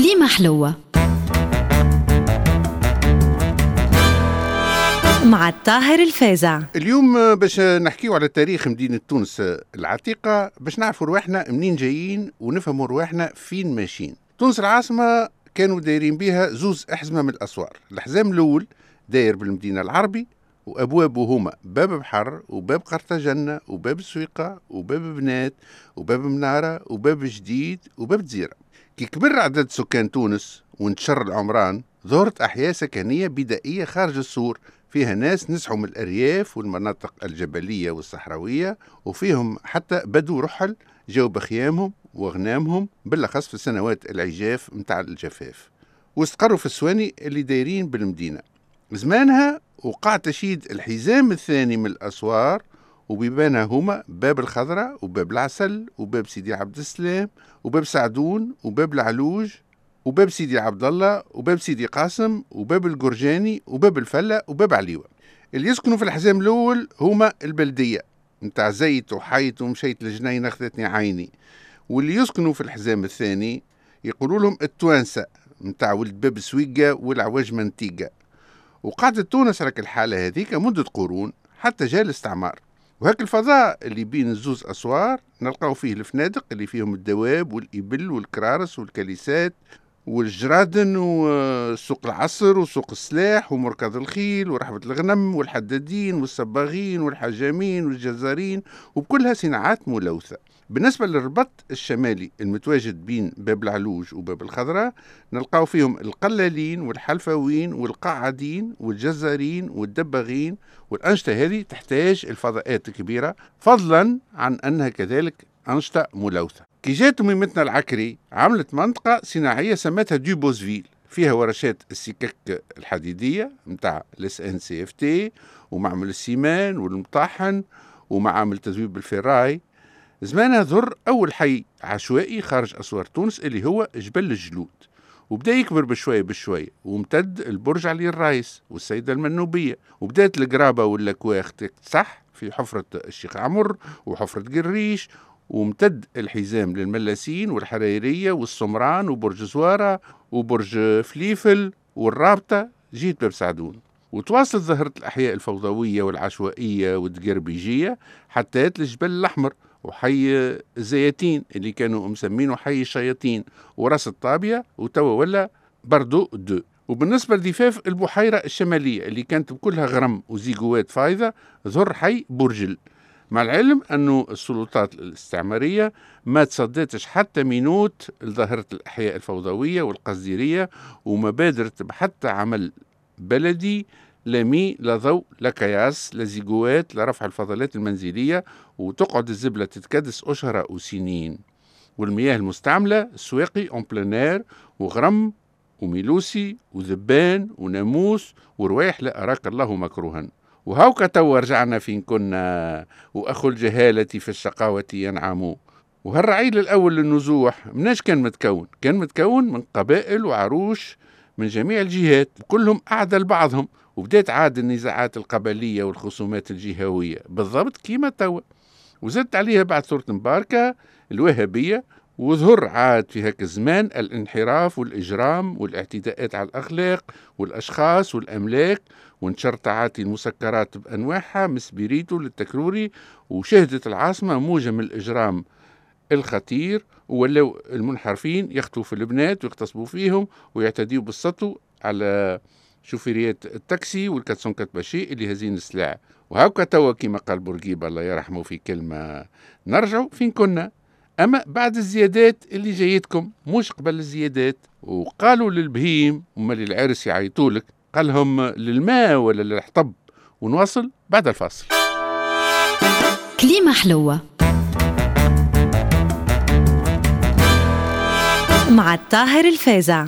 كليمة حلوة. مع الطاهر الفازع اليوم باش نحكيو على تاريخ مدينة تونس العتيقة باش نعرفوا رواحنا منين جايين ونفهموا رواحنا فين ماشيين. تونس العاصمة كانوا دايرين بها زوز أحزمة من الأسوار. الحزام الأول داير بالمدينة العربي وأبوابه هما باب بحر وباب قرطاجنة وباب السويقة وباب بنات وباب منارة وباب جديد وباب تزيرة كي كبر عدد سكان تونس وانتشر العمران ظهرت أحياء سكنية بدائية خارج السور. فيها ناس نسحوا من الأرياف والمناطق الجبلية والصحراوية وفيهم حتى بدو رحل جاوا بخيامهم وغنامهم بالأخص في سنوات العجاف متاع الجفاف. واستقروا في السواني اللي دايرين بالمدينة. زمانها وقع تشييد الحزام الثاني من الأسوار وبيبانها هما باب الخضراء وباب العسل وباب سيدي عبد السلام وباب سعدون وباب العلوج وباب سيدي عبد الله وباب سيدي قاسم وباب الجرجاني وباب الفلة وباب عليوة. اللي يسكنوا في الحزام الأول هما البلدية متاع زيت وحيت ومشيت لجنين أخذتني عيني. واللي يسكنوا في الحزام الثاني يقولوا لهم التوانسة متاع ولد باب سويقة والعواج منتيقة. وقعدت تونس على الحالة هذيك مدة قرون حتى جاء الاستعمار. وهك الفضاء اللي بين الزوز أسوار نلقاو فيه الفنادق اللي فيهم الدواب والإبل والكرارس والكليسات والجرادن وسوق العصر وسوق السلاح ومركز الخيل ورحبة الغنم والحدادين والصباغين والحجامين والجزارين وبكلها صناعات ملوثة. بالنسبة للربط الشمالي المتواجد بين باب العلوج وباب الخضراء نلقاو فيهم القلالين والحلفاوين والقعادين والجزارين والدباغين والأنشطة هذه تحتاج الفضاءات الكبيرة فضلا عن أنها كذلك أنشطة ملوثة. كي جات ميمتنا العكري عملت منطقة صناعية سمتها Dubosville. فيها ورشات السكك الحديدية متاع ال SNCFT ومعمل ال ciment والمطحن ومعامل تذويب الفراي. زمانها ظهر أول حي عشوائي خارج أسوار تونس اللي هو جبل الجلود. وبدا يكبر بشوية بشوية وامتد البرج علي الرايس والسيدة المنوبية. وبدات القرابة والأكواخ صح في حفرة الشيخ عمر وحفرة قريش وامتد الحزام للملاسين والحريرية والسمران وبرج زوارة وبرج فليفل والرابطة جيت باب سعدون. وتواصلت ظاهرة الأحياء الفوضوية والعشوائية والدقربيجية حتى الجبل الأحمر وحي الزياتين اللي كانوا مسمينه حي الشياطين وراس الطابية وتوا ولا باردو deux. وبالنسبة لضفاف البحيرة الشمالية اللي كانت كلها غرم وزيجوات فايضة ظهر حي برجل. مع العلم أنه السلطات الاستعمارية ما تصدتش حتى minute لظاهرة الأحياء الفوضوية والقصديرية وما بادرت بحتى عمل بلدي لا مي لا ضوء لا كياس لا زيجوات لا رفع الفضلات المنزلية وتقعد الزبلة تتكدس أشهر وسنين. والمياه المستعملة سواقي en plein air وغرم وميلوسي وذبان وناموس وروايح لا أراك الله مكروها. وهوكا توا رجعنا فين كنا وأخو الجهالة في الشقاوة ينعم. وهالرعيل الأول للنزوح مناش كان متكون كان متكون من قبائل وعروش من جميع الجهات كلهم أعدى لبعضهم وبدات عاد النزاعات القبلية والخصومات الجهوية. بالضبط كيما توا. وزدت عليها بعد سورة مباركة الوهابية. وظهر عاد في هاك الزمان الانحراف والإجرام والاعتداءات على الأخلاق والأشخاص والأملاك وانتشر تعاطي المسكرات بأنواعها مسبيريتو للتكروري وشهدت العاصمة موجة من الإجرام الخطير ولاو المنحرفين يخطوا في البنات ويغتصبوا فيهم ويعتديوا بالسطو على شوفيريات التاكسي والكاتسون كاتباشي اللي هزين السلاح وهاكا توا كيما قال بورقيبة الله يرحمه في كلمة. نرجعوا فين كنا؟ أما بعد الزيادات اللي جايتكم مش قبل الزيادات وقالوا للبهيم وما للعرس يعيطولك قال لهم للماء ولا للحطب ونواصل بعد الفاصل. كليمة حلوة. مع الطاهر الفازع.